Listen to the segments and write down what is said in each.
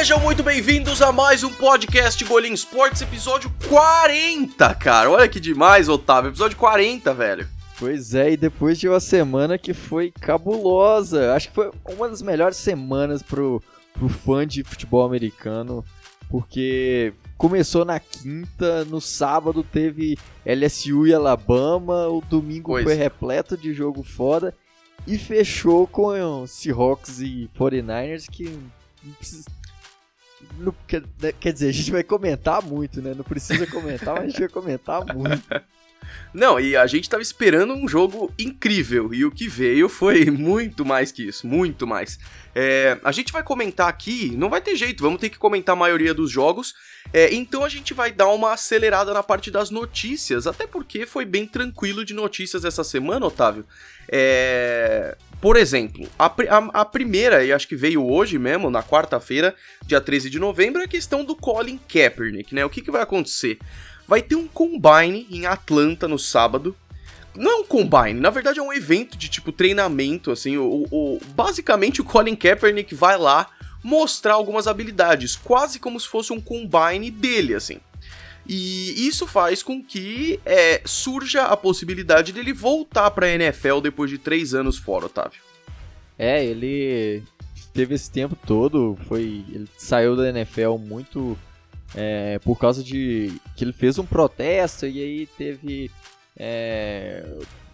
Sejam muito bem-vindos a mais um podcast Golim Sports, episódio 40, cara. Olha que demais, Otávio. Episódio 40, velho. Pois é, e depois de uma semana que foi cabulosa. Acho que foi uma das melhores semanas pro, pro fã de futebol americano, porque começou na quinta, no sábado teve LSU e Alabama, o domingo Pois. foi repleto de jogo foda, e fechou com Seahawks e 49ers, que quer, né, quer dizer, a gente vai comentar muito, né? Não precisa comentar, mas a gente vai comentar muito. Não, e a gente tava esperando um jogo incrível, e o que veio foi muito mais que isso, muito mais. É, a gente vai comentar aqui, não vai ter jeito, vamos ter que comentar a maioria dos jogos, é, então a gente vai dar uma acelerada na parte das notícias, até porque foi bem tranquilo de notícias essa semana, Otávio. É, por exemplo, a, a- a primeira, e acho que veio hoje mesmo, na quarta-feira, dia 13 de novembro, é a questão do Colin Kaepernick, né? O que, que vai acontecer? Vai ter um combine em Atlanta no sábado. Não é um combine, na verdade é um evento de tipo treinamento, assim. O, o- basicamente o Colin Kaepernick vai lá mostrar algumas habilidades, quase como se fosse um combine dele, assim. E isso faz com que é, surja a possibilidade dele voltar pra NFL depois de três anos fora, Otávio. É, ele teve esse tempo todo, foi, ele saiu da NFL muito é, por causa de que ele fez um protesto e aí teve é,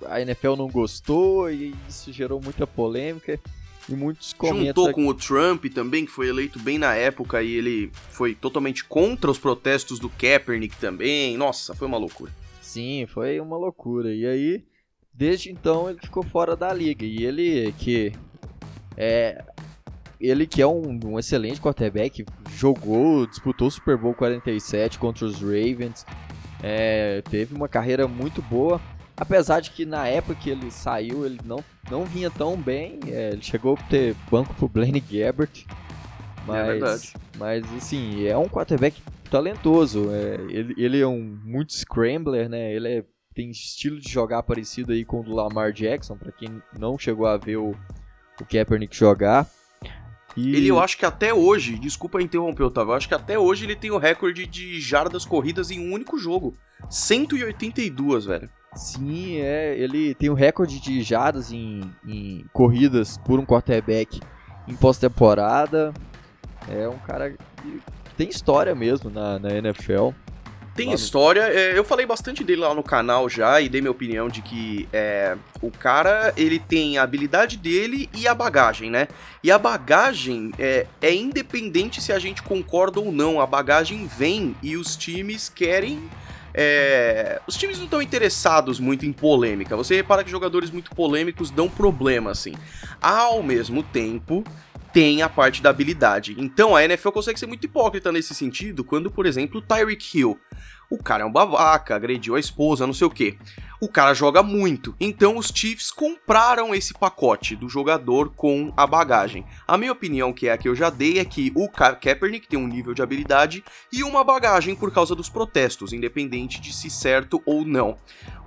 a NFL não gostou e isso gerou muita polêmica e muitos comentam Juntou com o Trump também, que foi eleito bem na época e ele foi totalmente contra os protestos do Kaepernick também. Nossa, foi uma loucura. Sim, foi uma loucura. E aí, desde então, ele ficou fora da liga. E ele que é. Ele que é um, um excelente quarterback, jogou, disputou o Super Bowl 47 contra os Ravens, é, teve uma carreira muito boa. Apesar de que na época que ele saiu, ele não, não vinha tão bem. é, ele chegou a ter banco pro Blaine Gabbert. Mas, verdade. mas assim, é um quarterback talentoso. é, ele, ele é um muito scrambler, né? Ele é- tem estilo de jogar parecido aí com o do Lamar Jackson, pra quem não chegou a ver o, o Kaepernick jogar. E Ele, eu acho que até hoje, desculpa interromper, Otávio, eu acho que até hoje ele tem o recorde de jardas corridas em um único jogo. 182, velho. Sim, é, ele tem o recorde de jardas em, em corridas por um quarterback em pós-temporada. É um cara que tem história mesmo na, na NFL. Tem história, é, eu falei bastante dele lá no canal já e dei minha opinião de que é, o cara, ele tem a habilidade dele e a bagagem, né? E a bagagem é, é independente se a gente concorda ou não, a bagagem vem e os times querem... é, os times não estão interessados muito em polêmica. Você repara que jogadores muito polêmicos dão problema, assim. Ao mesmo tempo, tem a parte da habilidade. Então a NFL consegue ser muito hipócrita nesse sentido, quando, por exemplo, o Tyreek Hill. O cara é um babaca, agrediu a esposa, não sei o que. O cara joga muito. Então os Chiefs compraram esse pacote do jogador com a bagagem. A minha opinião, que é a que eu já dei, é que o Ka- Kaepernick tem um nível de habilidade e uma bagagem por causa dos protestos, independente de se certo ou não.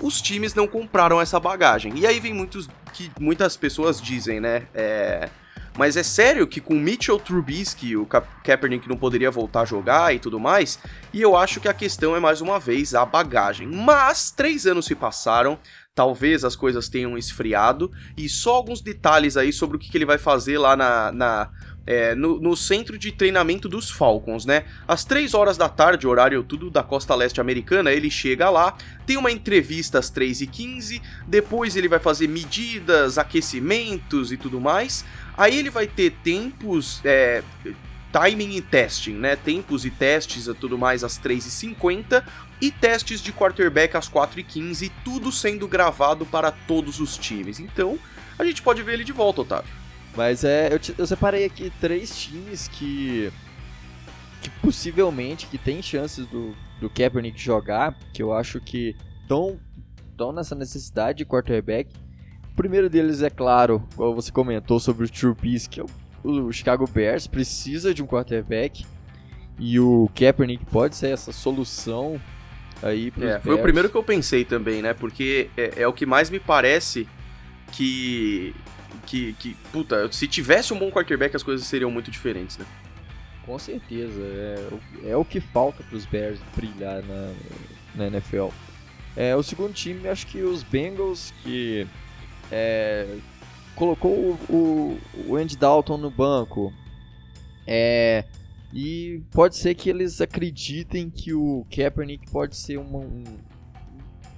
Os times não compraram essa bagagem. E aí vem muitos que muitas pessoas dizem, né? É, mas é sério que com Mitchell Trubisky o Ka- Kaepernick não poderia voltar a jogar e tudo mais? E eu acho que a questão é mais uma vez a bagagem. Mas três anos se passaram, talvez as coisas tenham esfriado e só alguns detalhes aí sobre o que, que ele vai fazer lá na, na, é, no, no centro de treinamento dos Falcons, né? Às 3 horas da tarde, horário tudo da costa leste americana, ele chega lá, tem uma entrevista às 3h15, depois ele vai fazer medidas, aquecimentos e tudo mais. Aí ele vai ter tempos, é, timing e testing, né? Tempos e testes e tudo mais às 3h50 e testes de quarterback às 4h15, tudo sendo gravado para todos os times. Então, a gente pode ver ele de volta, Otávio. Mas é, eu, te- eu separei aqui três times que, que possivelmente que tem chances do, do Kaepernick jogar, que eu acho que estão estão nessa necessidade de quarterback. O primeiro deles é claro, como você comentou sobre o Trubisky, que é o Chicago Bears precisa de um quarterback e o Kaepernick pode ser essa solução aí para É, foi o primeiro que eu pensei também, né? Porque é, é o que mais me parece que, que. que. Puta, se tivesse um bom quarterback, as coisas seriam muito diferentes, né? Com certeza. É, é o que falta para os Bears brilhar na, na NFL. É, o segundo time, acho que os Bengals, que é, colocou o, o, Andy Dalton no banco. É, e pode ser que eles acreditem que o Kaepernick pode ser uma, um,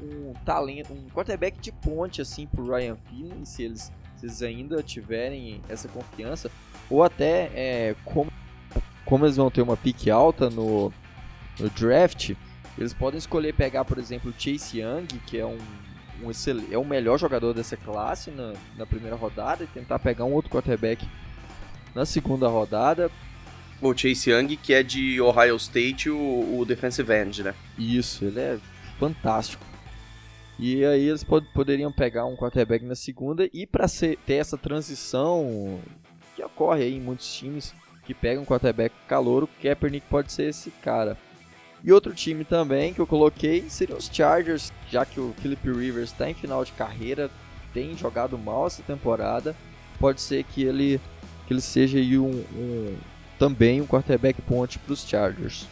um talento, um quarterback de ponte assim pro Ryan Finley, se eles, se eles ainda tiverem essa confiança, ou até é, como, como eles vão ter uma pique alta no, no draft, eles podem escolher pegar, por exemplo, Chase Young, que é um, um é o melhor jogador dessa classe na, na primeira rodada, e tentar pegar um outro quarterback na segunda rodada. O Chase Young, que é de Ohio State, o, o defensive end, né? Isso, ele é fantástico. E aí eles pod poderiam pegar um quarterback na segunda e para ter essa transição que ocorre aí em muitos times que pegam um quarterback calor, o Kaepernick pode ser esse cara. E outro time também que eu coloquei seriam os Chargers, já que o Philip Rivers está em final de carreira, tem jogado mal essa temporada. Pode ser que ele, que ele seja um, um, também um quarterback ponte para os Chargers.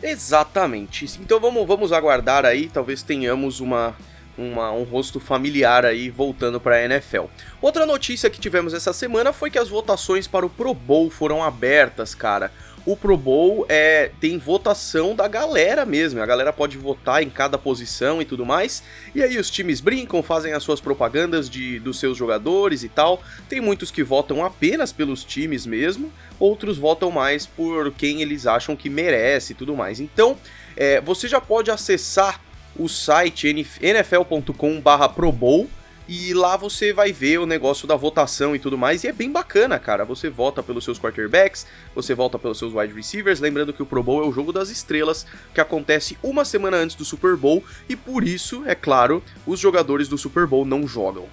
Exatamente. Então vamos, vamos aguardar aí, talvez tenhamos uma, uma, um rosto familiar aí voltando para a NFL. Outra notícia que tivemos essa semana foi que as votações para o Pro Bowl foram abertas, cara o Pro Bowl é, tem votação da galera mesmo. A galera pode votar em cada posição e tudo mais. E aí os times brincam, fazem as suas propagandas de, dos seus jogadores e tal. Tem muitos que votam apenas pelos times mesmo, outros votam mais por quem eles acham que merece e tudo mais. Então, é, você já pode acessar o site nfl.com/pro bowl e lá você vai ver o negócio da votação e tudo mais. E é bem bacana, cara. Você vota pelos seus quarterbacks, você vota pelos seus wide receivers. Lembrando que o Pro Bowl é o jogo das estrelas, que acontece uma semana antes do Super Bowl. E por isso, é claro, os jogadores do Super Bowl não jogam.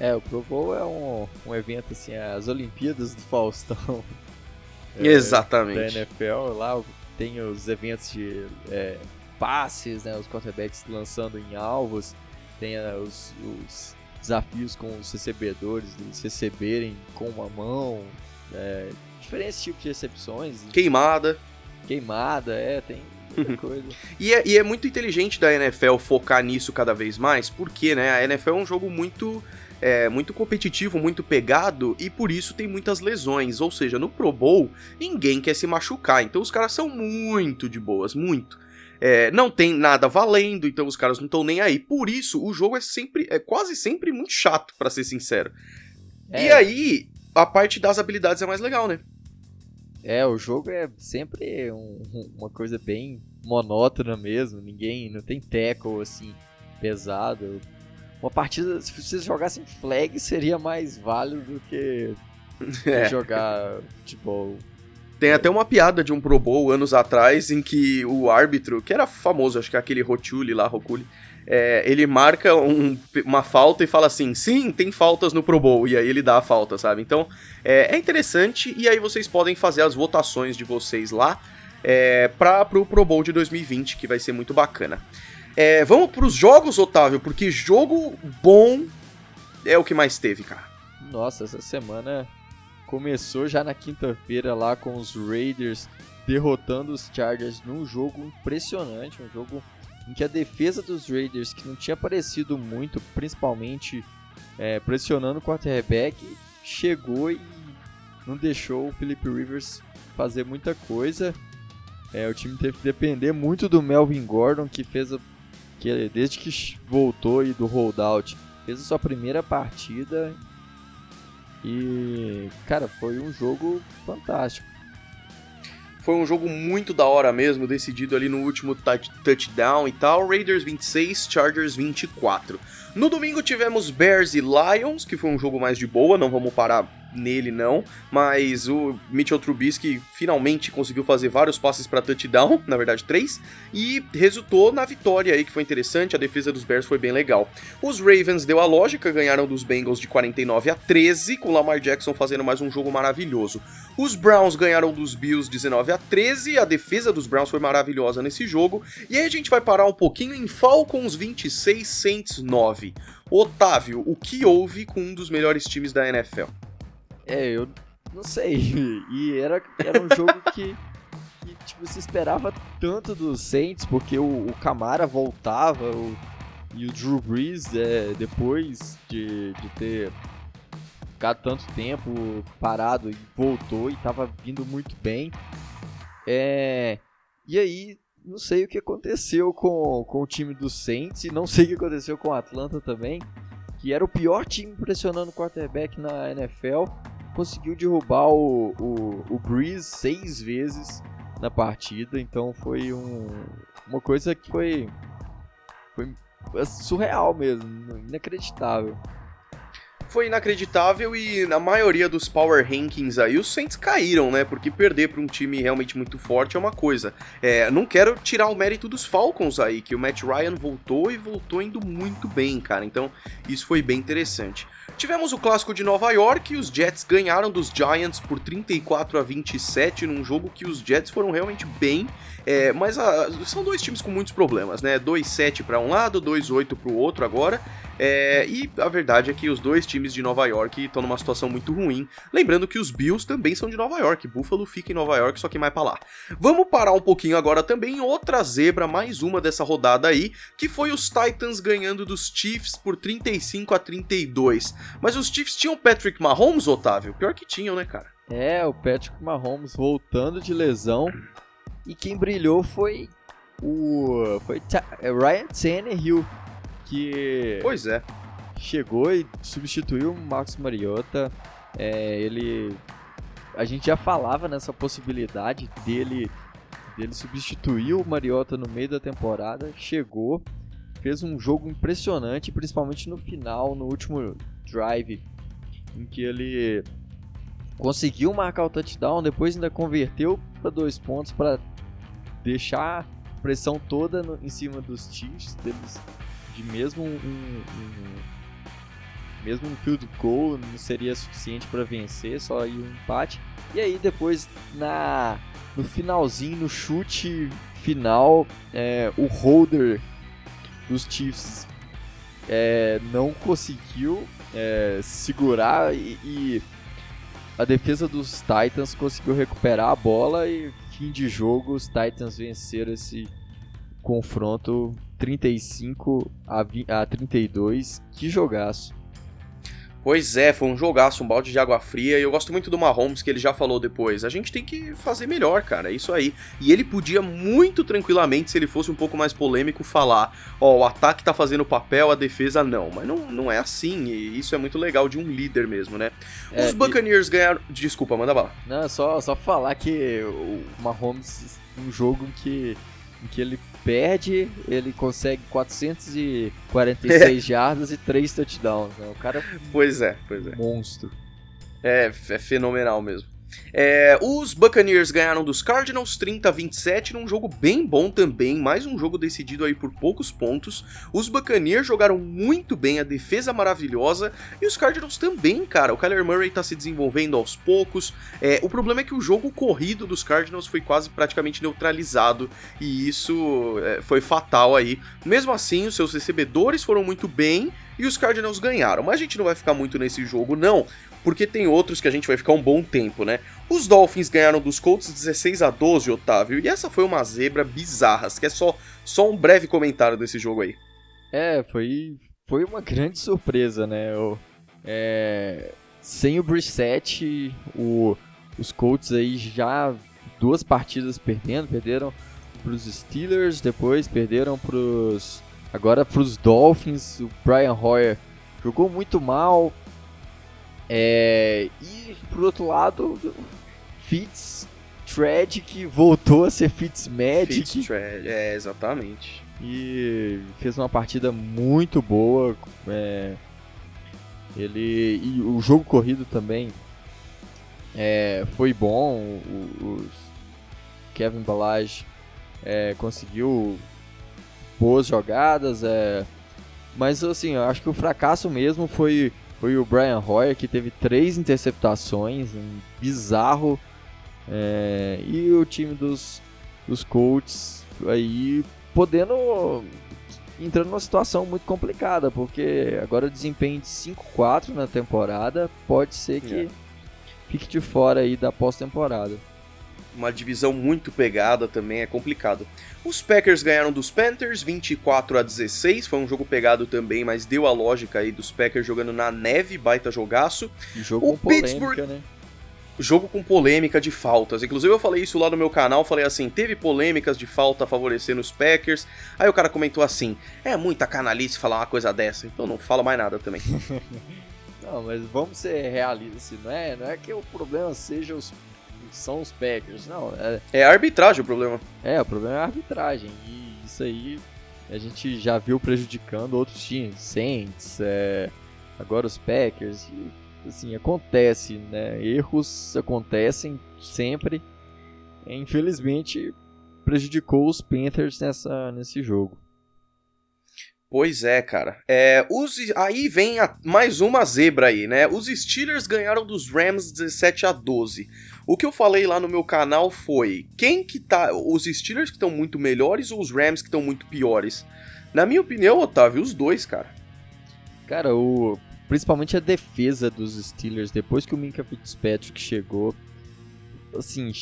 É, o Pro Bowl é um, um evento assim, as Olimpíadas do Faustão. É, Exatamente. Da NFL, lá tem os eventos de é, passes, né, os quarterbacks lançando em alvos tem os, os desafios com os recebedores, eles receberem com uma mão, é, diferentes tipos de recepções. Queimada. Queimada, é, tem muita coisa. e, é, e é muito inteligente da NFL focar nisso cada vez mais, porque né, a NFL é um jogo muito. É, muito competitivo, muito pegado e por isso tem muitas lesões. Ou seja, no Pro Bowl ninguém quer se machucar, então os caras são muito de boas, muito. É, não tem nada valendo, então os caras não estão nem aí. Por isso, o jogo é sempre, é quase sempre muito chato, para ser sincero. É. E aí, a parte das habilidades é mais legal, né? É, o jogo é sempre um, uma coisa bem monótona mesmo. Ninguém, não tem tackle assim pesado. Uma partida, se vocês jogassem flag, seria mais válido do que é. jogar futebol. Tem até uma piada de um Pro Bowl anos atrás em que o árbitro, que era famoso, acho que é aquele Rotuli lá, Roculi, é, ele marca um, uma falta e fala assim: sim, tem faltas no Pro Bowl, e aí ele dá a falta, sabe? Então é, é interessante, e aí vocês podem fazer as votações de vocês lá é, para pro Pro Bowl de 2020, que vai ser muito bacana. É, vamos pros jogos, Otávio, porque jogo bom é o que mais teve, cara. Nossa, essa semana começou já na quinta-feira lá com os Raiders derrotando os Chargers num jogo impressionante, um jogo em que a defesa dos Raiders, que não tinha aparecido muito, principalmente é, pressionando o quarterback, chegou e não deixou o Philip Rivers fazer muita coisa. É, o time teve que depender muito do Melvin Gordon, que fez a, que desde que voltou aí do holdout, fez a sua primeira partida e, cara, foi um jogo fantástico. Foi um jogo muito da hora mesmo, decidido ali no último touchdown e tal. Raiders 26, Chargers 24. No domingo tivemos Bears e Lions, que foi um jogo mais de boa, não vamos parar nele não, mas o Mitchell Trubisky finalmente conseguiu fazer vários passes para touchdown, na verdade três, e resultou na vitória aí que foi interessante, a defesa dos Bears foi bem legal. Os Ravens deu a lógica, ganharam dos Bengals de 49 a 13, com Lamar Jackson fazendo mais um jogo maravilhoso. Os Browns ganharam dos Bills 19 a 13, a defesa dos Browns foi maravilhosa nesse jogo, e aí a gente vai parar um pouquinho em Falcons 26 Saints 9. Otávio, o que houve com um dos melhores times da NFL? É, eu não sei. E era, era um jogo que, que tipo, se esperava tanto dos Saints, porque o, o Camara voltava, o, e o Drew Brees, é, depois de, de ter ficado tanto tempo parado e voltou e estava vindo muito bem. É, e aí, não sei o que aconteceu com, com o time do Saints e não sei o que aconteceu com o Atlanta também, que era o pior time pressionando o quarterback na NFL. Conseguiu derrubar o, o, o Breeze seis vezes na partida, então foi um, uma coisa que foi, foi surreal mesmo, inacreditável foi inacreditável e na maioria dos power rankings aí os Saints caíram, né? Porque perder para um time realmente muito forte é uma coisa. É, não quero tirar o mérito dos Falcons aí, que o Matt Ryan voltou e voltou indo muito bem, cara. Então isso foi bem interessante. Tivemos o clássico de Nova York e os Jets ganharam dos Giants por 34 a 27 num jogo que os Jets foram realmente bem, é, mas a, ah, são dois times com muitos problemas, né? 2-7 para um lado, 2-8 para o outro agora. É, e a verdade é que os dois times de Nova York estão numa situação muito ruim. Lembrando que os Bills também são de Nova York. Buffalo fica em Nova York, só que mais para lá. Vamos parar um pouquinho agora também outra zebra, mais uma dessa rodada aí, que foi os Titans ganhando dos Chiefs por 35 a 32. Mas os Chiefs tinham Patrick Mahomes, Otávio? Pior que tinham, né, cara? É, o Patrick Mahomes voltando de lesão. E quem brilhou foi o foi é, Ryan Tannehill que. Pois é. Chegou e substituiu o Marcos Mariota. É, ele. A gente já falava nessa possibilidade dele, dele substituir o Mariota no meio da temporada. Chegou, fez um jogo impressionante, principalmente no final, no último drive, em que ele conseguiu marcar o touchdown, depois ainda converteu para dois pontos para deixar pressão toda no, em cima dos Chiefs, deles de mesmo um, um mesmo um field goal não seria suficiente para vencer, só ir um empate. E aí depois na no finalzinho, no chute final, é, o holder dos Chiefs é, não conseguiu é, segurar e, e, a defesa dos Titans conseguiu recuperar a bola e fim de jogo os Titans venceram esse confronto 35 a, 20, a 32. Que jogaço. Pois é, foi um jogaço, um balde de água fria. E eu gosto muito do Mahomes, que ele já falou depois. A gente tem que fazer melhor, cara. É isso aí. E ele podia muito tranquilamente, se ele fosse um pouco mais polêmico, falar: Ó, oh, o ataque tá fazendo papel, a defesa não. Mas não, não é assim. E isso é muito legal de um líder mesmo, né? É, Os Buccaneers e... ganharam. Desculpa, manda bala. Não, só, só falar que o Mahomes, um jogo em que, em que ele perde, ele consegue 446 é. jardas e 3 touchdowns. Né? O cara é pois é, pois é. monstro. É, é fenomenal mesmo. É, os Buccaneers ganharam dos Cardinals 30 a 27 num jogo bem bom também, mais um jogo decidido aí por poucos pontos. Os Buccaneers jogaram muito bem, a defesa maravilhosa e os Cardinals também, cara. O Kyler Murray tá se desenvolvendo aos poucos. É, o problema é que o jogo corrido dos Cardinals foi quase praticamente neutralizado e isso é, foi fatal aí. Mesmo assim, os seus recebedores foram muito bem e os Cardinals ganharam. Mas a gente não vai ficar muito nesse jogo, não, porque tem outros que a gente vai ficar um bom tempo, né? Os Dolphins ganharam dos Colts 16 a 12, Otávio, e essa foi uma zebra bizarra. Que é só, só um breve comentário desse jogo aí. É, foi, foi uma grande surpresa, né? É, sem o Brissett, o, os Colts aí já duas partidas perdendo, perderam para os Steelers, depois perderam para os agora para os Dolphins. O Brian Hoyer jogou muito mal, é, e por outro lado, Fitz que voltou a ser Fitz Magic. Fitz é, exatamente. E fez uma partida muito boa. É, ele e o jogo corrido também é, foi bom. O, o Kevin Balage é, conseguiu boas jogadas. É, mas assim, eu acho que o fracasso mesmo foi foi o Brian Hoyer, que teve três interceptações, um bizarro. É, e o time dos, dos Colts aí podendo entrando numa situação muito complicada, porque agora o desempenho de 5-4 na temporada pode ser que, é. fique de fora aí da pós-temporada. Uma divisão muito pegada também é complicado. Os Packers ganharam dos Panthers 24 a 16, foi um jogo pegado também, mas deu a lógica aí dos Packers jogando na neve, baita jogaço. Jogo o com Pittsburgh... polêmica, né? jogo com polêmica de faltas. Inclusive eu falei isso lá no meu canal, falei assim, teve polêmicas de falta favorecendo os Packers. Aí o cara comentou assim, é muita canalice falar uma coisa dessa, então não fala mais nada também. não, mas vamos ser realistas, não é, não é que o problema seja os são os Packers, não. É, é arbitragem o problema. É, o problema é a arbitragem. E isso aí a gente já viu prejudicando outros times, Saints, é, agora os Packers. E assim, acontece, né? Erros acontecem sempre. infelizmente, prejudicou os Panthers nessa, nesse jogo. Pois é, cara. É, os, aí vem a, mais uma zebra aí, né? Os Steelers ganharam dos Rams 17 a 12. O que eu falei lá no meu canal foi: quem que tá. Os Steelers que estão muito melhores ou os Rams que estão muito piores? Na minha opinião, Otávio, os dois, cara. Cara, o principalmente a defesa dos Steelers, depois que o Minka Fitzpatrick chegou, assim,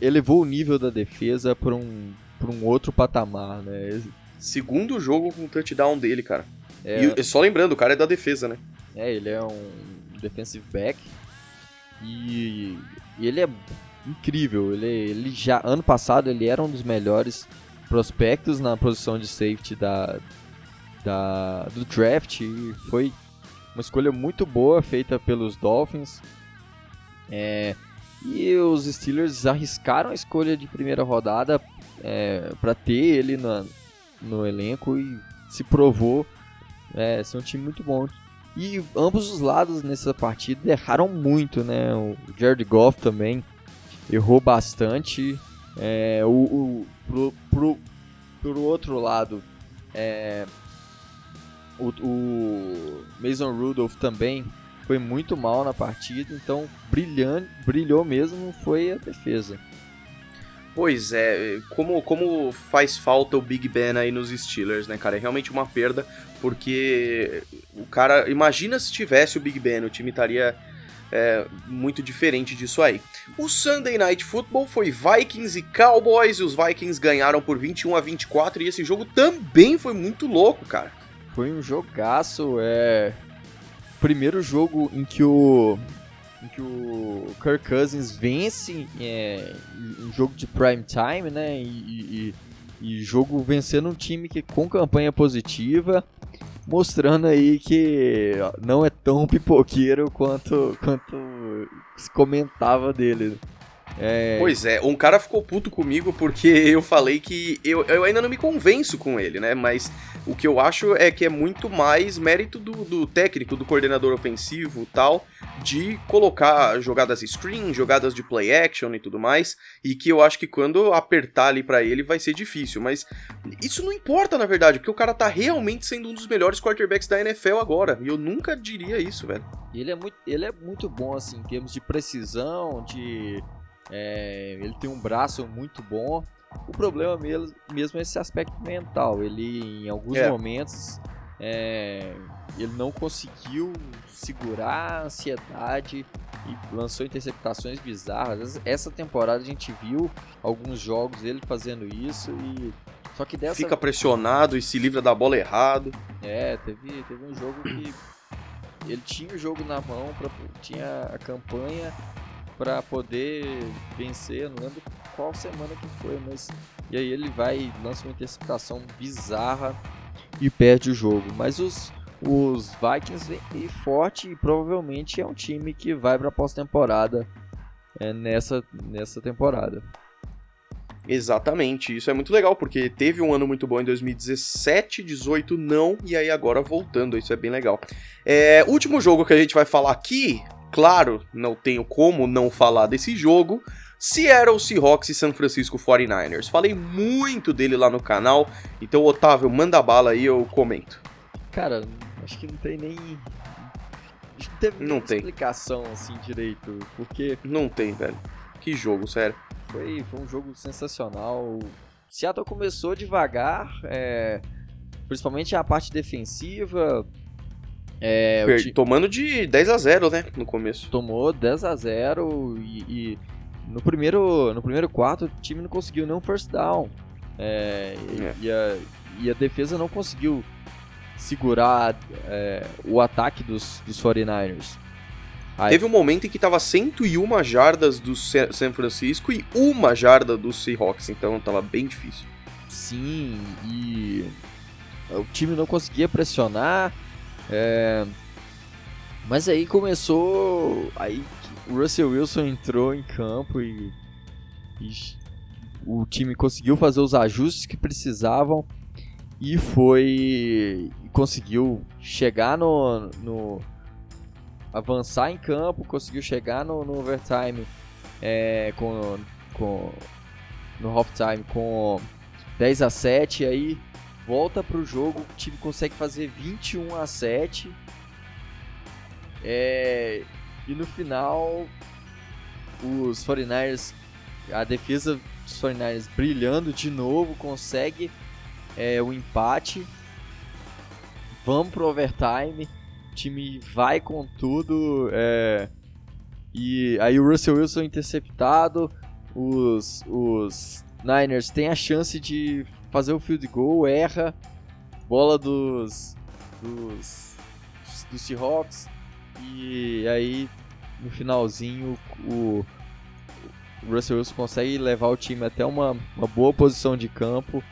elevou o nível da defesa para um, pra um outro patamar, né? Segundo jogo com o touchdown dele, cara. É... E só lembrando, o cara é da defesa, né? É, ele é um defensive back e, e ele é incrível. Ele, ele já ano passado ele era um dos melhores prospectos na posição de safety da, da do draft e foi uma escolha muito boa feita pelos Dolphins. É, e os Steelers arriscaram a escolha de primeira rodada é, para ter ele na, no elenco e se provou é, ser um time muito bom. E ambos os lados nessa partida erraram muito, né? O Jared Goff também errou bastante. É, o, o pro, pro, pro outro lado, é, o, o Mason Rudolph também foi muito mal na partida, então brilhando, brilhou mesmo foi a defesa. Pois é, como, como faz falta o Big Ben aí nos Steelers, né, cara? É realmente uma perda, porque o cara. Imagina se tivesse o Big Ben, o time estaria é, muito diferente disso aí. O Sunday Night Football foi Vikings e Cowboys, e os Vikings ganharam por 21 a 24, e esse jogo também foi muito louco, cara. Foi um jogaço, é. Primeiro jogo em que o. Em que o Kirk Cousins vence é, um jogo de prime time, né? E, e, e jogo vencendo um time que com campanha positiva, mostrando aí que não é tão pipoqueiro quanto, quanto se comentava dele. É... Pois é, um cara ficou puto comigo porque eu falei que eu, eu ainda não me convenço com ele, né? Mas o que eu acho é que é muito mais mérito do, do técnico, do coordenador ofensivo tal, de colocar jogadas screen, jogadas de play action e tudo mais. E que eu acho que quando apertar ali para ele vai ser difícil. Mas isso não importa, na verdade, porque o cara tá realmente sendo um dos melhores quarterbacks da NFL agora. E eu nunca diria isso, velho. Ele é muito, ele é muito bom, assim, em termos de precisão, de é, ele tem um braço muito bom. O problema mesmo, mesmo é esse aspecto mental. Ele, em alguns é. momentos, é, ele não conseguiu segurar a ansiedade e lançou interceptações bizarras. Essa temporada a gente viu alguns jogos dele fazendo isso e só que dessa fica pressionado e se livra da bola errado. É, teve, teve um jogo que ele tinha o jogo na mão, pra, tinha a campanha para poder vencer, não lembro qual semana que foi, mas e aí ele vai lança uma interceptação bizarra e perde o jogo. Mas os os Vikings vêm forte e provavelmente é um time que vai para pós-temporada é, nessa nessa temporada. Exatamente, isso é muito legal, porque teve um ano muito bom em 2017, 18 não, e aí agora voltando, isso é bem legal. É, último jogo que a gente vai falar aqui, Claro, não tenho como não falar desse jogo. Seattle Seahawks e San Francisco 49ers. Falei muito dele lá no canal, então Otávio, manda bala aí, eu comento. Cara, acho que não tem nem. Acho que não teve não tem. explicação assim direito, porque. Não tem, velho. Que jogo, sério. Foi, foi um jogo sensacional. Seattle começou devagar, é, principalmente a parte defensiva, É. Tomando de 10 a 0 né? No começo. Tomou 10 a 0 e, e, no, primeiro, no primeiro quarto o time não conseguiu nenhum first down. É, é. E, a, e a defesa não conseguiu segurar é, o ataque dos, dos 49ers. Aí. Teve um momento em que tava 101 jardas do San Francisco e uma jarda do Seahawks, então tava bem difícil. Sim, e o time não conseguia pressionar. É... Mas aí começou. Aí o Russell Wilson entrou em campo e, e o time conseguiu fazer os ajustes que precisavam e foi. conseguiu chegar no, no avançar em campo, conseguiu chegar no, no overtime é, com, com, no halftime com 10 a 7 aí volta pro jogo, o time consegue fazer 21 a 7 é, e no final os 49ers, a defesa dos 49ers brilhando de novo, consegue é, o empate. Vamos pro overtime time vai com tudo. É, e aí o Russell Wilson interceptado. Os, os Niners têm a chance de fazer o field goal, erra. Bola dos, dos, dos Seahawks. E aí no finalzinho o, Russell Wilson consegue levar o time até uma, uma boa posição de campo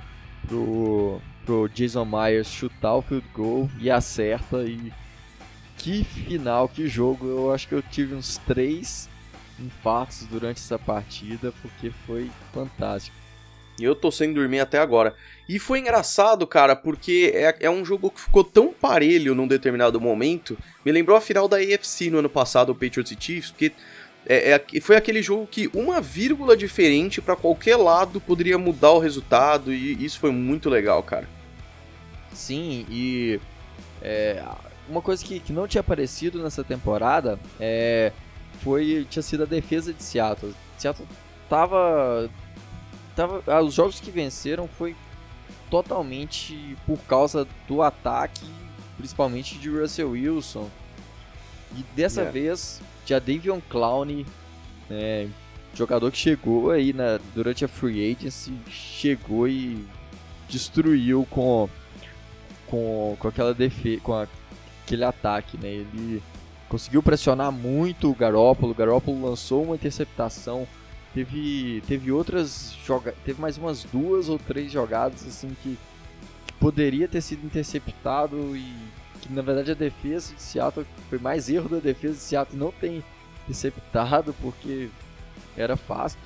pro, pro Jason Myers chutar o field goal e acerta e que final, que jogo. Eu acho que eu tive uns três infartos durante essa partida, porque foi fantástico. E eu tô sem dormir até agora. E foi engraçado, cara, porque é, é um jogo que ficou tão parelho num determinado momento. Me lembrou a final da AFC no ano passado, o Patriots e Chiefs, porque é, é, foi aquele jogo que uma vírgula diferente para qualquer lado poderia mudar o resultado, e isso foi muito legal, cara. Sim, e é, uma coisa que, que não tinha aparecido nessa temporada é, foi tinha sido a defesa de Seattle. Seattle tava, tava ah, os jogos que venceram foi totalmente por causa do ataque, principalmente de Russell Wilson. E dessa yeah. vez, já Davion Clowney, é, jogador que chegou aí na, durante a free agency, chegou e destruiu com com, com aquela defesa, com a aquele ataque, né? Ele conseguiu pressionar muito o Garópolo, o Garópolo lançou uma interceptação, teve, teve outras joga teve mais umas duas ou três jogadas assim que, que poderia ter sido interceptado e que na verdade a defesa de Seattle foi mais erro da defesa de Seattle não tem interceptado porque era fácil,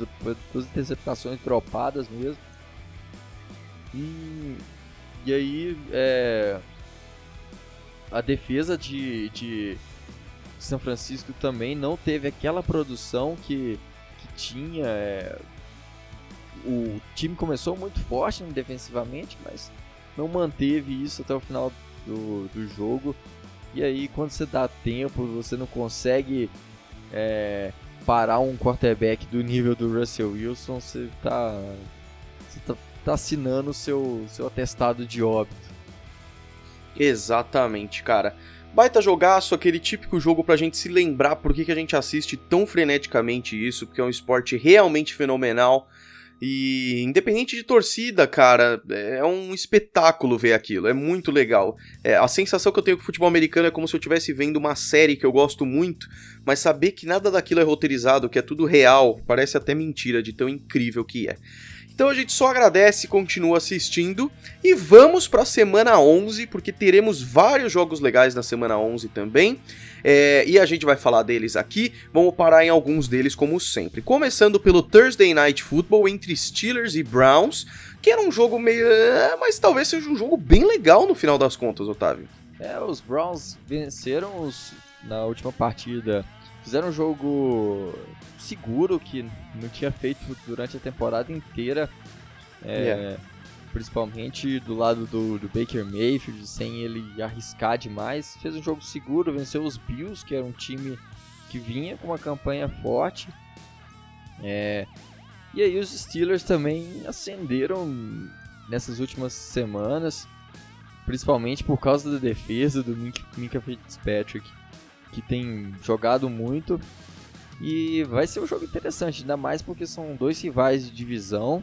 duas interceptações dropadas mesmo. E, e aí, é, a defesa de, de São Francisco também não teve aquela produção que tinha. É, o time começou muito forte defensivamente, mas não manteve isso até o final do, do jogo. E aí, quando você dá tempo, você não consegue é, parar um quarterback do nível do Russell Wilson, você está tá, tá assinando o seu, seu atestado de óbito. Exatamente, cara. Baita jogaço, aquele típico jogo pra gente se lembrar por que, que a gente assiste tão freneticamente isso, porque é um esporte realmente fenomenal. E independente de torcida, cara, é um espetáculo ver aquilo, é muito legal. É, a sensação que eu tenho com o futebol americano é como se eu estivesse vendo uma série que eu gosto muito, mas saber que nada daquilo é roteirizado, que é tudo real, parece até mentira de tão incrível que é. Então a gente só agradece, continua assistindo e vamos para a semana 11, porque teremos vários jogos legais na semana 11 também. É, e a gente vai falar deles aqui. Vamos parar em alguns deles, como sempre. Começando pelo Thursday Night Football entre Steelers e Browns, que era um jogo meio. É, mas talvez seja um jogo bem legal no final das contas, Otávio. É, os Browns venceram os, na última partida. Fizeram um jogo seguro que não tinha feito durante a temporada inteira. É, yeah. Principalmente do lado do, do, Baker Mayfield, sem ele arriscar demais. Fez um jogo seguro, venceu os Bills, que era um time que vinha com uma campanha forte. É, e aí os Steelers também acenderam nessas últimas semanas. principalmente por causa da defesa do Minka Fitzpatrick, que tem jogado muito. E vai ser um jogo interessante, ainda mais porque são dois rivais de divisão.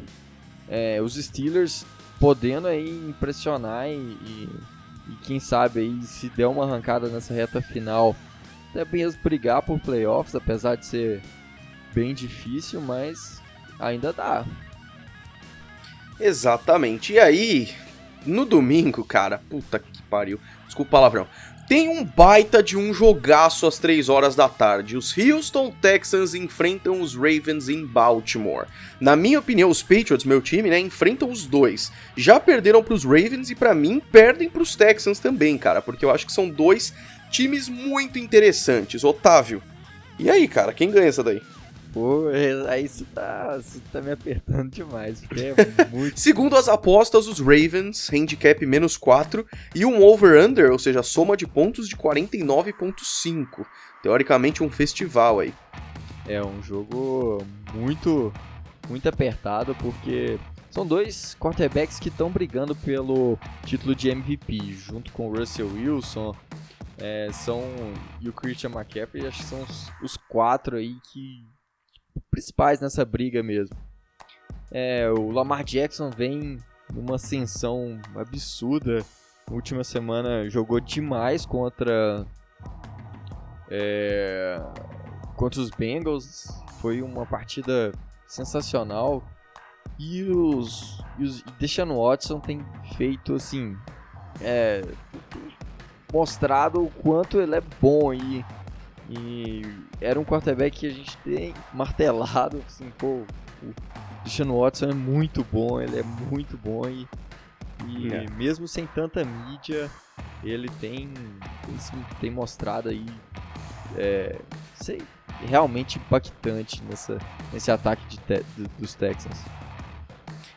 É, os Steelers podendo aí impressionar e, e, e, quem sabe aí se der uma arrancada nessa reta final, até mesmo brigar por playoffs, apesar de ser bem difícil, mas ainda dá. Exatamente. E aí, no domingo, cara, puta que pariu. Desculpa o palavrão. Tem um baita de um jogaço às 3 horas da tarde. Os Houston Texans enfrentam os Ravens em Baltimore. Na minha opinião, os Patriots, meu time, né, enfrentam os dois. Já perderam para os Ravens e para mim perdem para os Texans também, cara, porque eu acho que são dois times muito interessantes. Otávio. E aí, cara, quem ganha essa daí? Pô, aí você tá, tá me apertando demais, é muito... Segundo as apostas, os Ravens, handicap menos 4 e um over-under, ou seja, soma de pontos de 49.5. Teoricamente um festival aí. É um jogo muito, muito apertado, porque são dois quarterbacks que estão brigando pelo título de MVP, junto com o Russell Wilson, é, são e o Christian McCaffrey, acho que são os, os quatro aí que principais nessa briga mesmo. É, o Lamar Jackson vem numa ascensão absurda. Na última semana jogou demais contra é, contra os Bengals. Foi uma partida sensacional. E os, e os Deshaun Watson tem feito assim, é, mostrado o quanto ele é bom e e era um quarterback que a gente tem martelado, assim, pô, o Christian Watson é muito bom, ele é muito bom e, e é. mesmo sem tanta mídia, ele tem, tem, tem mostrado aí, é, sei, realmente impactante nessa, nesse ataque de te, dos Texans.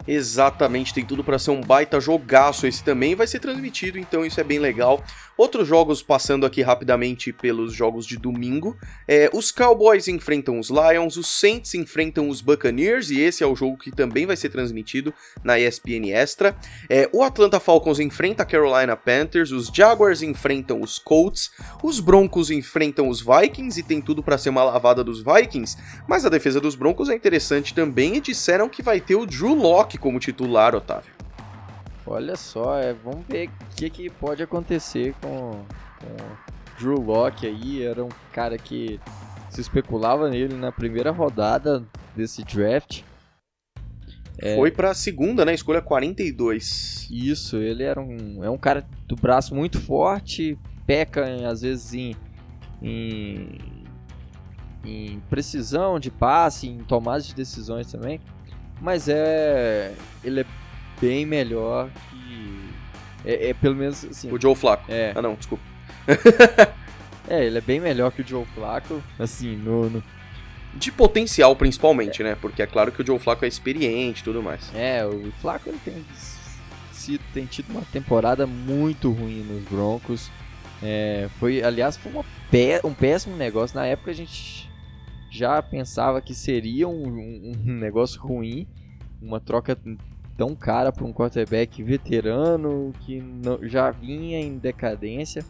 Exatamente, tem tudo para ser um baita jogaço esse também, vai ser transmitido, então isso é bem legal. Outros jogos passando aqui rapidamente pelos jogos de domingo. É, os Cowboys enfrentam os Lions, os Saints enfrentam os Buccaneers, e esse é o jogo que também vai ser transmitido na ESPN Extra. É, o Atlanta Falcons enfrenta a Carolina Panthers, os Jaguars enfrentam os Colts, os Broncos enfrentam os Vikings, e tem tudo para ser uma lavada dos Vikings, mas a defesa dos Broncos é interessante também, e disseram que vai ter o Drew Locke como titular, Otávio. Olha só, é, vamos ver o que, que pode acontecer com, com Drew Locke aí. Era um cara que se especulava nele na primeira rodada desse draft. É, Foi pra segunda, né? Escolha 42. Isso, ele era um, é um cara do braço muito forte, peca às vezes em, em, em precisão de passe, em tomada de decisões também. Mas é. Ele é bem melhor que. É, é pelo menos assim. O Joe Flacco. É. Ah, não, desculpa. é, ele é bem melhor que o Joe Flacco, assim, no. no... De potencial, principalmente, é. né? Porque é claro que o Joe Flacco é experiente e tudo mais. É, o Flacco ele tem, sido, tem tido uma temporada muito ruim nos Broncos. É, foi, aliás, foi pé, um péssimo negócio. Na época a gente já pensava que seria um, um, um negócio ruim, uma troca tão cara para um quarterback veterano que não, já vinha em decadência.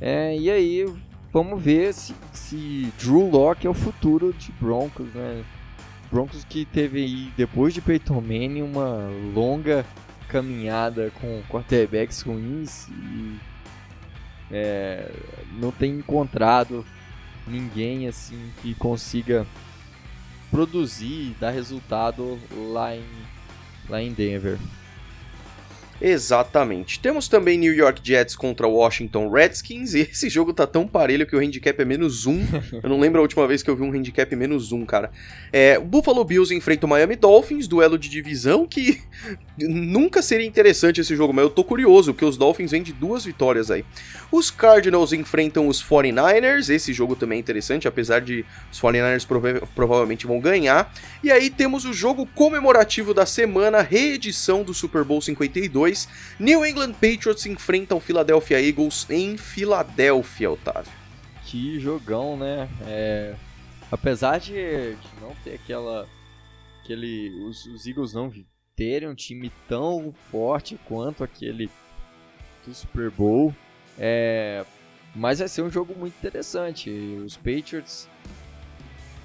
É, e aí, vamos ver se, se Drew Locke é o futuro de Broncos, né? Broncos que teve aí, depois de Peyton Manning, uma longa caminhada com quarterbacks ruins e é, não tem encontrado ninguém assim que consiga produzir, dar resultado lá em lá em Denver. Exatamente. Temos também New York Jets contra Washington Redskins, e esse jogo tá tão parelho que o handicap é menos um. eu não lembro a última vez que eu vi um handicap menos um, cara. É, o Buffalo Bills enfrenta o Miami Dolphins, duelo de divisão que nunca seria interessante esse jogo, mas eu tô curioso, porque os Dolphins vêm de duas vitórias aí. Os Cardinals enfrentam os 49ers, esse jogo também é interessante, apesar de os 49ers prova provavelmente vão ganhar. E aí temos o jogo comemorativo da semana, reedição do Super Bowl 52 2. New England Patriots enfrentam o Philadelphia Eagles em Filadélfia, Otávio. Que jogão, né? É... Apesar de, de, não ter aquela. Aquele, os, os Eagles não terem um time tão forte quanto aquele do Super Bowl. É, mas vai ser um jogo muito interessante. Os Patriots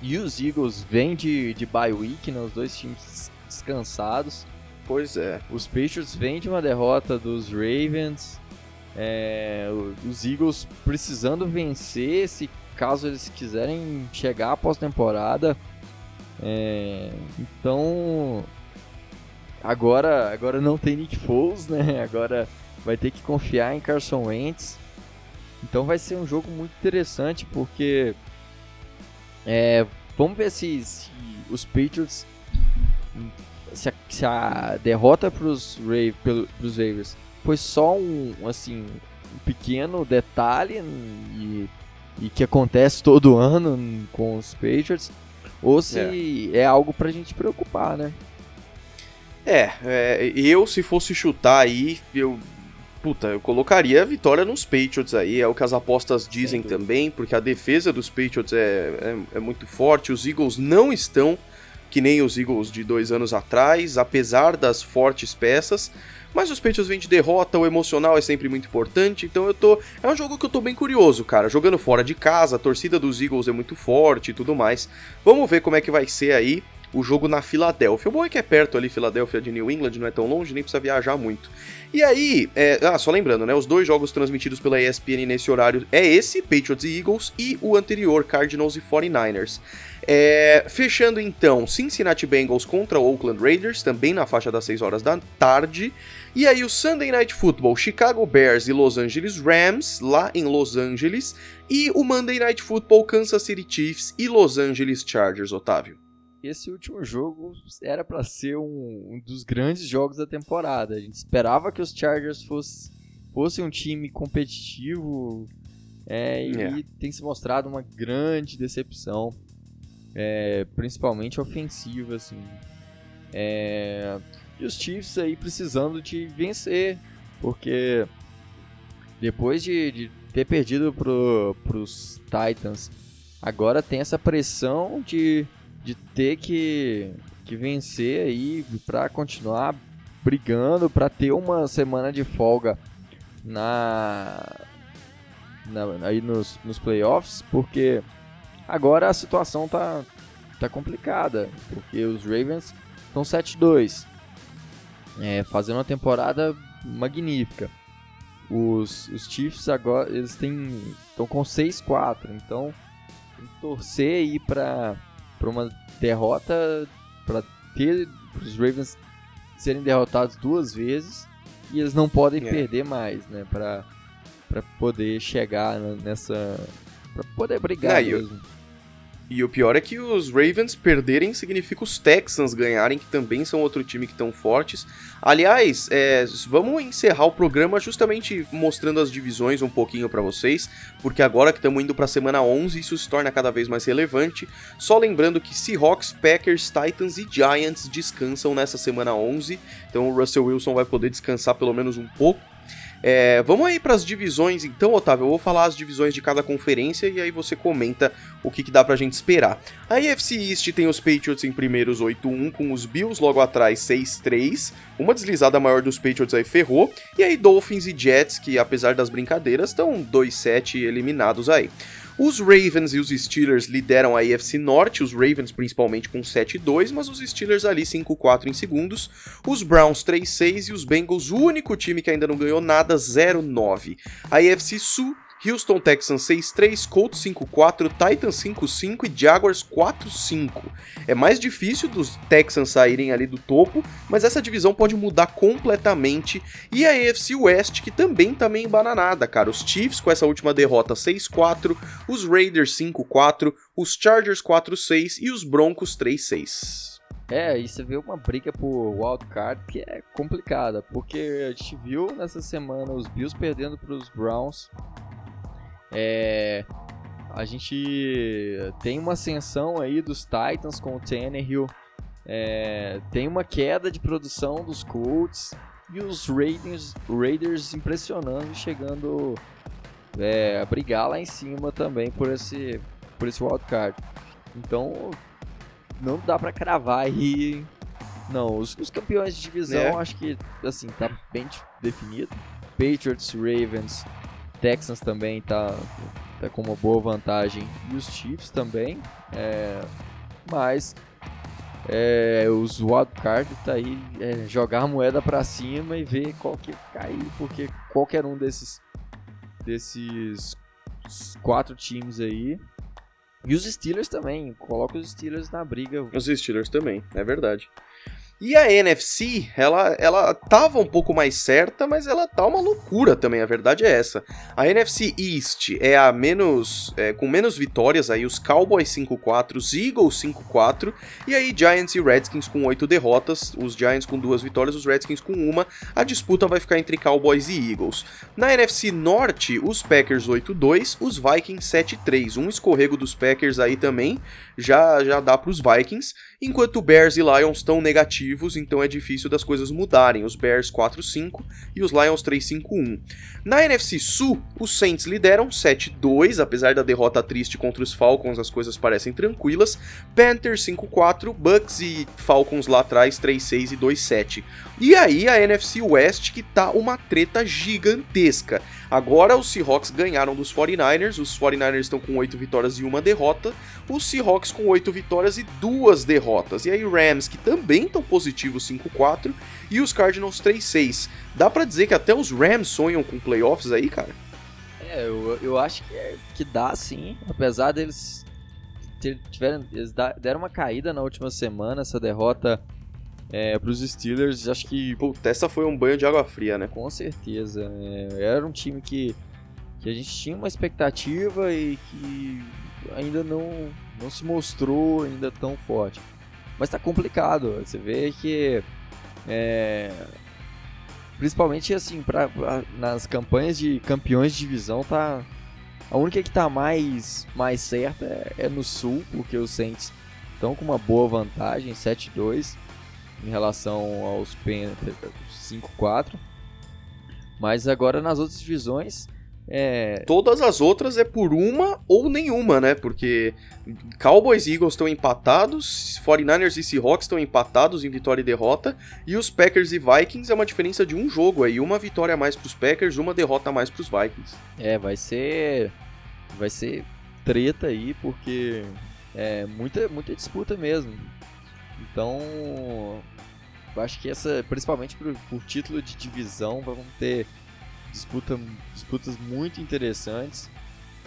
e os Eagles vêm de, de bye week, né? Os dois times descansados. Pois é. Os Patriots vêm de uma derrota dos Ravens. É, os Eagles precisando vencer se caso eles quiserem chegar à pós-temporada. É, então agora agora não tem Nick Foles, né? Agora vai ter que confiar em Carson Wentz. Então vai ser um jogo muito interessante porque é, vamos ver se, se os Patriots se a, se a derrota para os Ravens foi só um assim um pequeno detalhe e, e que acontece todo ano com os Patriots ou se é, é algo para a gente preocupar, né? É, é, eu se fosse chutar aí, eu puta, eu colocaria a vitória nos Patriots aí, é o que as apostas dizem também, porque a defesa dos Patriots é, é, é, muito forte, os Eagles não estão que nem os Eagles de dois anos atrás, apesar das fortes peças, mas os Patriots vêm de derrota, o emocional é sempre muito importante, então eu tô. É um jogo que eu tô bem curioso, cara. Jogando fora de casa, a torcida dos Eagles é muito forte e tudo mais. Vamos ver como é que vai ser aí o jogo na Filadélfia. O bom é que é perto ali, Filadélfia de New England, não é tão longe, nem precisa viajar muito. E aí, é, ah, só lembrando, né? Os dois jogos transmitidos pela ESPN nesse horário é esse, Patriots e Eagles, e o anterior, Cardinals e 49ers. É, fechando então, Cincinnati Bengals contra Oakland Raiders, também na faixa das 6 horas da tarde. E aí o Sunday Night Football, Chicago Bears e Los Angeles Rams, lá em Los Angeles. E o Monday Night Football, Kansas City Chiefs e Los Angeles Chargers, Otávio esse último jogo era para ser um, um, dos grandes jogos da temporada. A gente esperava que os Chargers fosse, fosse um time competitivo é, e é. tem se mostrado uma grande decepção, é, principalmente ofensiva. Assim. É, e os Chiefs aí precisando de vencer, porque depois de, de ter perdido para os Titans, agora tem essa pressão de de ter que, que vencer aí para continuar brigando, para ter uma semana de folga na, na aí nos, nos playoffs, porque agora a situação tá, tá complicada, porque os Ravens estão 7-2, é, fazendo uma temporada magnífica. Os, os Chiefs agora eles estão com 6-4, então tem que torcer aí para para uma derrota, para ter os Ravens serem derrotados duas vezes e eles não podem é. perder mais, né? Para para poder chegar nessa para poder brigar não, mesmo. Eu e o pior é que os Ravens perderem significa os Texans ganharem, que também são outro time que estão fortes. Aliás, é, vamos encerrar o programa justamente mostrando as divisões um pouquinho para vocês, porque agora que estamos indo para a semana 11, isso se torna cada vez mais relevante. Só lembrando que Seahawks, Packers, Titans e Giants descansam nessa semana 11, então o Russell Wilson vai poder descansar pelo menos um pouco. É, vamos aí para as divisões, então, Otávio. Eu vou falar as divisões de cada conferência e aí você comenta o que, que dá pra gente esperar. A AFC East tem os Patriots em primeiros 8-1, com os Bills logo atrás 6-3. Uma deslizada maior dos Patriots aí ferrou. E aí Dolphins e Jets, que apesar das brincadeiras, estão 2-7 eliminados aí. Os Ravens e os Steelers lideram a AFC Norte, os Ravens principalmente com 7-2, mas os Steelers ali 5-4 em segundos, os Browns 3-6 e os Bengals, o único time que ainda não ganhou nada, 0-9. A AFC Sul Houston Texans 6-3, Colts 5-4, Titans 5-5 e Jaguars 4-5. É mais difícil dos Texans saírem ali do topo, mas essa divisão pode mudar completamente. E a AFC West, que também tá meio embananada, cara. Os Chiefs com essa última derrota 6-4, os Raiders 5-4, os Chargers 4-6 e os Broncos 3-6. É, e você vê uma briga por wildcard que é complicada, porque a gente viu nessa semana os Bills perdendo para os Browns, é, a gente tem uma ascensão aí dos Titans com o Tannehill. É, tem uma queda de produção dos Colts e os Raiders, Raiders impressionando, chegando é, a brigar lá em cima também por esse, por esse wildcard. Então não dá para cravar aí. Não, os, os, campeões de divisão é. acho que assim tá bem definido. Patriots, Ravens, Texans também tá, tá com uma boa vantagem e os Chiefs também. É, mas é, os wildcard tá aí é, jogar a moeda para cima e ver qual que cair, porque qualquer um desses desses quatro times aí e os Steelers também, coloca os Steelers na briga. Os Steelers também, é verdade. E a NFC, ela, ela tava um pouco mais certa, mas ela tá uma loucura também, a verdade é essa. A NFC East é a menos. É, com menos vitórias, aí os Cowboys 5-4, os Eagles 5-4, e aí Giants e Redskins com 8 derrotas, os Giants com duas vitórias, os Redskins com uma. A disputa vai ficar entre Cowboys e Eagles. Na NFC Norte, os Packers 8-2, os Vikings 7-3. Um escorrego dos Packers aí também já, já dá pros Vikings, enquanto Bears e Lions estão negativos então é difícil das coisas mudarem. Os Bears 4-5 e os Lions 3-5-1. Na NFC Sul, os Saints lideram 7-2, apesar da derrota triste contra os Falcons, as coisas parecem tranquilas. Panthers 5-4, Bucks e Falcons lá atrás 3-6 e 2-7. E aí a NFC West que tá uma treta gigantesca. Agora os Seahawks ganharam dos 49ers, os 49ers estão com 8 vitórias e uma derrota, os Seahawks com 8 vitórias e duas derrotas. E aí Rams que também estão positivos 5-4 e os Cardinals 3-6. Dá para dizer que até os Rams sonham com playoffs aí, cara? É, eu, eu acho que, é, que dá sim, apesar deles ter, tiveram, eles deram uma caída na última semana, essa derrota é, para os Steelers, acho que. Puta, essa foi um banho de água fria, né? Com certeza. É, era um time que, que a gente tinha uma expectativa e que ainda não, não se mostrou ainda tão forte. Mas tá complicado. Você vê que. É, principalmente assim, pra, pra, nas campanhas de campeões de divisão, tá. A única que tá mais, mais certa é, é no sul, porque os Saints estão com uma boa vantagem, 7-2 em relação aos Panthers 5-4. Mas agora nas outras divisões. É... Todas as outras é por uma ou nenhuma, né? Porque Cowboys e Eagles estão empatados, 49ers e Seahawks estão empatados em vitória e derrota, e os Packers e Vikings é uma diferença de um jogo aí, uma vitória a mais para os Packers, uma derrota a mais para os Vikings. É, vai ser vai ser treta aí, porque é muita muita disputa mesmo. Então, eu acho que essa, principalmente por, por título de divisão, vão ter disputa, disputas muito interessantes.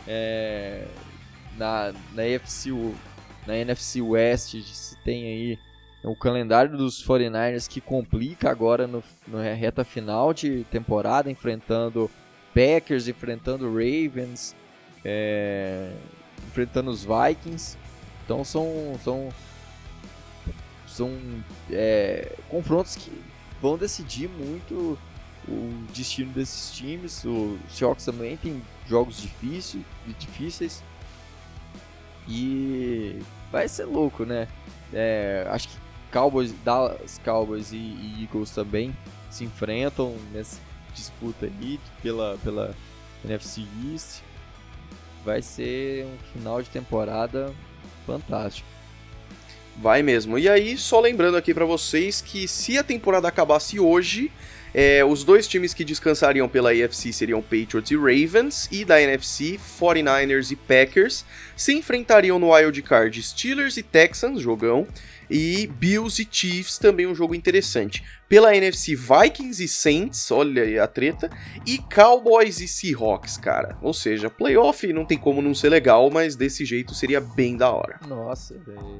É, na, na, na NFC West se tem aí o calendário dos 49ers que complica agora no, no reta final de temporada, enfrentando Packers, enfrentando Ravens, é, enfrentando os Vikings. Então são, são são é, confrontos que vão decidir muito o destino desses times. O Seahawks também tem jogos difíceis, difíceis e vai ser louco, né? É, acho que Cowboys, Dallas Cowboys e, e, Eagles também se enfrentam nessa disputa aí pela, pela NFC East. Vai ser um final de temporada fantástico. Vai mesmo. E aí, só lembrando aqui para vocês que se a temporada acabasse hoje, é, os dois times que descansariam pela AFC seriam Patriots e Ravens, e da NFC, 49ers e Packers, se enfrentariam no Wild Card Steelers e Texans, jogão, e Bills e Chiefs, também um jogo interessante. Pela NFC, Vikings e Saints, olha aí a treta, e Cowboys e Seahawks, cara. Ou seja, playoff não tem como não ser legal, mas desse jeito seria bem da hora. Nossa, velho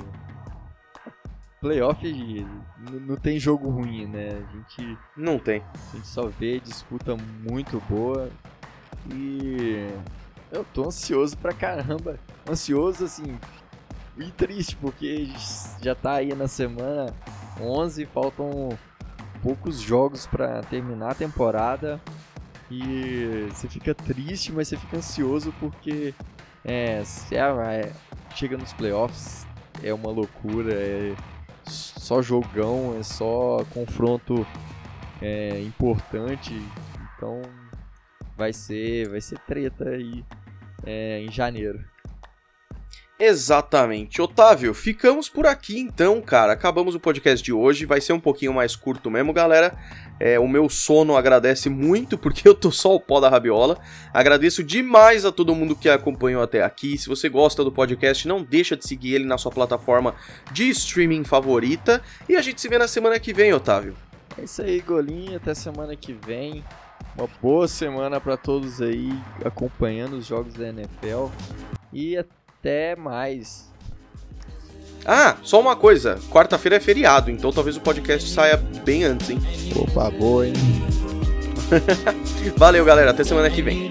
playoff não tem jogo ruim, né? A gente. Não tem. A gente só vê disputa muito boa. E. Eu tô ansioso pra caramba. Ansioso, assim. E triste, porque já tá aí na semana 11, faltam poucos jogos para terminar a temporada. E você fica triste, mas você fica ansioso porque é, é, chega nos playoffs, é uma loucura, é, só jogão, é só confronto é, importante. Então vai ser, vai ser treta aí é, em janeiro. Exatamente. Otávio, ficamos por aqui então, cara. Acabamos o podcast de hoje. Vai ser um pouquinho mais curto mesmo, galera. É, o meu sono agradece muito porque eu tô só o pó da rabiola. Agradeço demais a todo mundo que acompanhou até aqui. Se você gosta do podcast, não deixa de seguir ele na sua plataforma de streaming favorita. E a gente se vê na semana que vem, Otávio. É isso aí, Golinho. Até semana que vem. Uma boa semana para todos aí acompanhando os jogos da NFL. E até mais. Ah, só uma coisa. Quarta-feira é feriado, então talvez o podcast saia bem antes, hein? Opa, boa, hein? Valeu, galera. Até semana que vem.